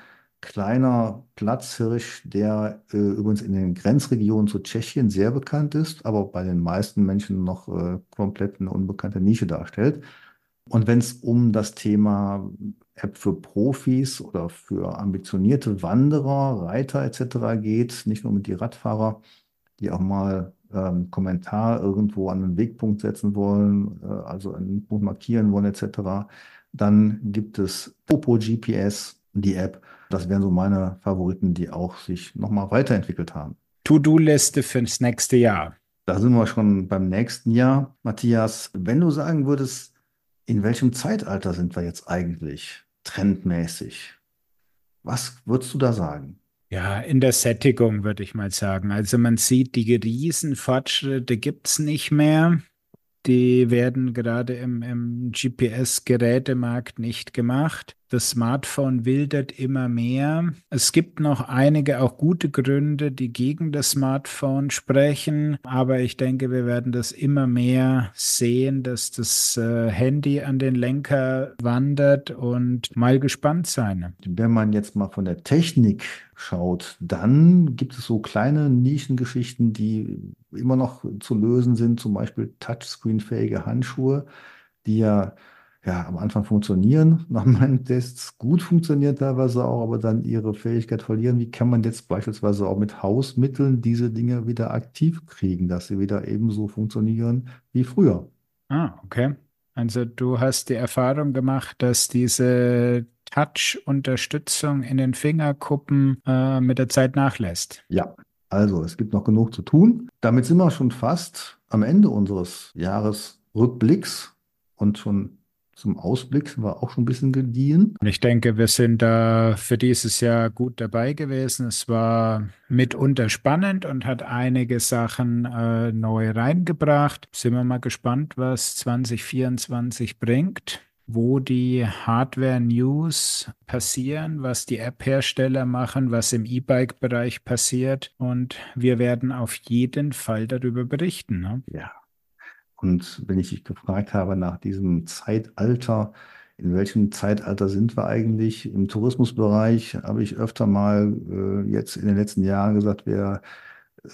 kleiner Platzhirsch, der äh, übrigens in den Grenzregionen zu Tschechien sehr bekannt ist, aber bei den meisten Menschen noch äh, komplett eine unbekannte Nische darstellt. Und wenn es um das Thema App für Profis oder für ambitionierte Wanderer, Reiter etc. geht, nicht nur mit die Radfahrer, die auch mal ähm, Kommentar irgendwo an einen Wegpunkt setzen wollen, äh, also einen Punkt markieren wollen etc., dann gibt es Popo GPS, die App. Das wären so meine Favoriten, die auch sich nochmal weiterentwickelt haben. To-Do-Liste fürs nächste Jahr. Da sind wir schon beim nächsten Jahr. Matthias, wenn du sagen würdest, in welchem Zeitalter sind wir jetzt eigentlich trendmäßig? Was würdest du da sagen? Ja, in der Sättigung würde ich mal sagen. Also man sieht, die Riesenfortschritte gibt es nicht mehr. Die werden gerade im, im GPS-Gerätemarkt nicht gemacht. Das Smartphone wildert immer mehr. Es gibt noch einige auch gute Gründe, die gegen das Smartphone sprechen. Aber ich denke, wir werden das immer mehr sehen, dass das äh, Handy an den Lenker wandert und mal gespannt sein. Wenn man jetzt mal von der Technik schaut, dann gibt es so kleine Nischengeschichten, die immer noch zu lösen sind, zum Beispiel Touchscreen-fähige Handschuhe, die ja ja, am Anfang funktionieren, [LAUGHS] nach meinen Tests gut funktionieren teilweise auch, aber dann ihre Fähigkeit verlieren. Wie kann man jetzt beispielsweise auch mit Hausmitteln diese Dinge wieder aktiv kriegen, dass sie wieder ebenso funktionieren wie früher? Ah, okay. Also du hast die Erfahrung gemacht, dass diese Touch-Unterstützung in den Fingerkuppen äh, mit der Zeit nachlässt. Ja, also es gibt noch genug zu tun. Damit sind wir schon fast am Ende unseres Jahresrückblicks und schon zum Ausblick sind wir auch schon ein bisschen gediehen. Ich denke, wir sind da für dieses Jahr gut dabei gewesen. Es war mitunter spannend und hat einige Sachen äh, neu reingebracht. Sind wir mal gespannt, was 2024 bringt wo die Hardware-News passieren, was die App-Hersteller machen, was im E-Bike-Bereich passiert. Und wir werden auf jeden Fall darüber berichten. Ne? Ja, und wenn ich dich gefragt habe nach diesem Zeitalter, in welchem Zeitalter sind wir eigentlich? Im Tourismusbereich, habe ich öfter mal äh, jetzt in den letzten Jahren gesagt, wir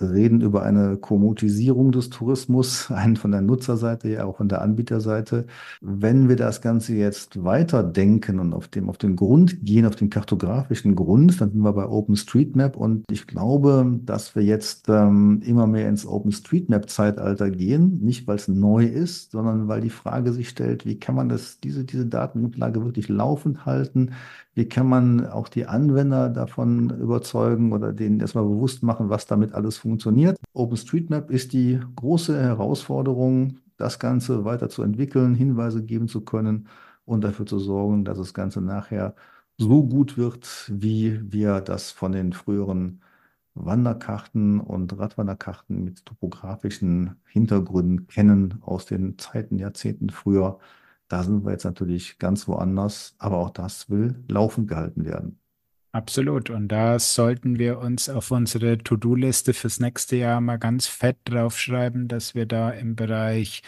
reden über eine Komotisierung des Tourismus, [LAUGHS] einen von der Nutzerseite, ja auch von der Anbieterseite. Wenn wir das Ganze jetzt weiterdenken und auf dem, auf den Grund gehen, auf den kartografischen Grund, dann sind wir bei OpenStreetMap und ich glaube, dass wir jetzt ähm, immer mehr ins OpenStreetMap-Zeitalter gehen, nicht weil es neu ist, sondern weil die Frage sich stellt, wie kann man das, diese, diese Datengrundlage wirklich laufend halten? Wie kann man auch die Anwender davon überzeugen oder denen erstmal bewusst machen, was damit alles funktioniert? OpenStreetMap ist die große Herausforderung, das Ganze weiterzuentwickeln, Hinweise geben zu können und dafür zu sorgen, dass das Ganze nachher so gut wird, wie wir das von den früheren Wanderkarten und Radwanderkarten mit topografischen Hintergründen kennen aus den Zeiten, Jahrzehnten früher. Da sind wir jetzt natürlich ganz woanders, aber auch das will laufend gehalten werden. Absolut. Und da sollten wir uns auf unsere To-Do-Liste fürs nächste Jahr mal ganz fett draufschreiben, dass wir da im Bereich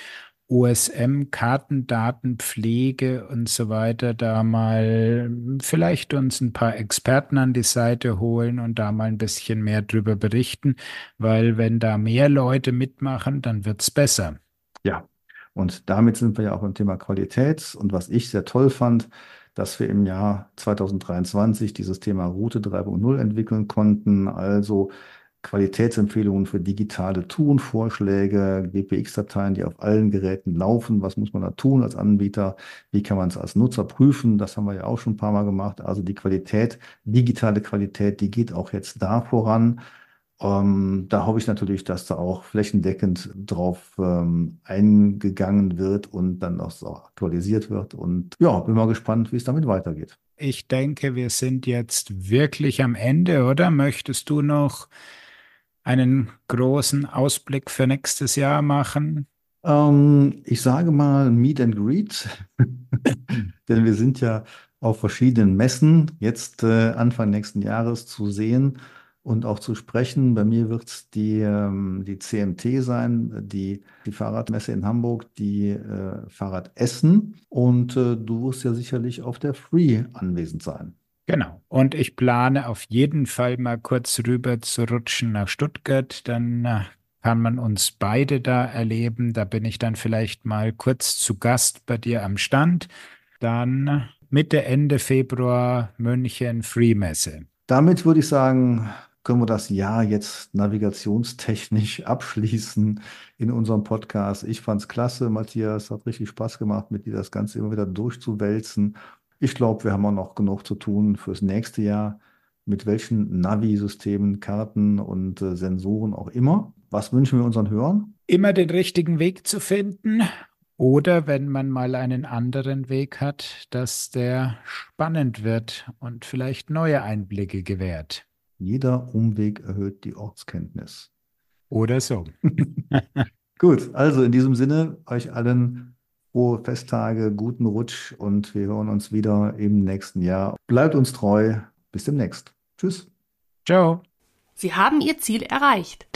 OSM, Kartendatenpflege und so weiter, da mal vielleicht uns ein paar Experten an die Seite holen und da mal ein bisschen mehr drüber berichten, weil wenn da mehr Leute mitmachen, dann wird es besser. Ja, und damit sind wir ja auch beim Thema Qualität. Und was ich sehr toll fand, dass wir im Jahr 2023 dieses Thema Route 3.0 entwickeln konnten. Also Qualitätsempfehlungen für digitale Tourenvorschläge, GPX-Dateien, die auf allen Geräten laufen. Was muss man da tun als Anbieter? Wie kann man es als Nutzer prüfen? Das haben wir ja auch schon ein paar Mal gemacht. Also die Qualität, digitale Qualität, die geht auch jetzt da voran. Ähm, da hoffe ich natürlich, dass da auch flächendeckend drauf ähm, eingegangen wird und dann auch so aktualisiert wird. Und ja, bin mal gespannt, wie es damit weitergeht. Ich denke, wir sind jetzt wirklich am Ende, oder? Möchtest du noch einen großen Ausblick für nächstes Jahr machen? Ähm, ich sage mal Meet and Greet, [LAUGHS] denn wir sind ja auf verschiedenen Messen jetzt äh, Anfang nächsten Jahres zu sehen und auch zu sprechen. Bei mir wird es die, ähm, die CMT sein, die, die Fahrradmesse in Hamburg, die äh, Fahrradessen und äh, du wirst ja sicherlich auf der Free anwesend sein. Genau. Und ich plane auf jeden Fall mal kurz rüber zu rutschen nach Stuttgart. Dann äh, kann man uns beide da erleben. Da bin ich dann vielleicht mal kurz zu Gast bei dir am Stand. Dann Mitte, Ende Februar München Freemesse. Damit würde ich sagen, können wir das Jahr jetzt navigationstechnisch [LAUGHS] abschließen in unserem Podcast. Ich fand es klasse, Matthias. Hat richtig Spaß gemacht, mit dir das Ganze immer wieder durchzuwälzen ich glaube, wir haben auch noch genug zu tun fürs nächste Jahr. Mit welchen Navi-Systemen, Karten und äh, Sensoren auch immer. Was wünschen wir unseren Hörern? Immer den richtigen Weg zu finden. Oder wenn man mal einen anderen Weg hat, dass der spannend wird und vielleicht neue Einblicke gewährt. Jeder Umweg erhöht die Ortskenntnis. Oder so. [LAUGHS] Gut, also in diesem Sinne euch allen frohe Festtage, guten Rutsch und wir hören uns wieder im nächsten Jahr. Bleibt uns treu. Bis demnächst. Tschüss. Ciao. Sie haben Ihr Ziel erreicht.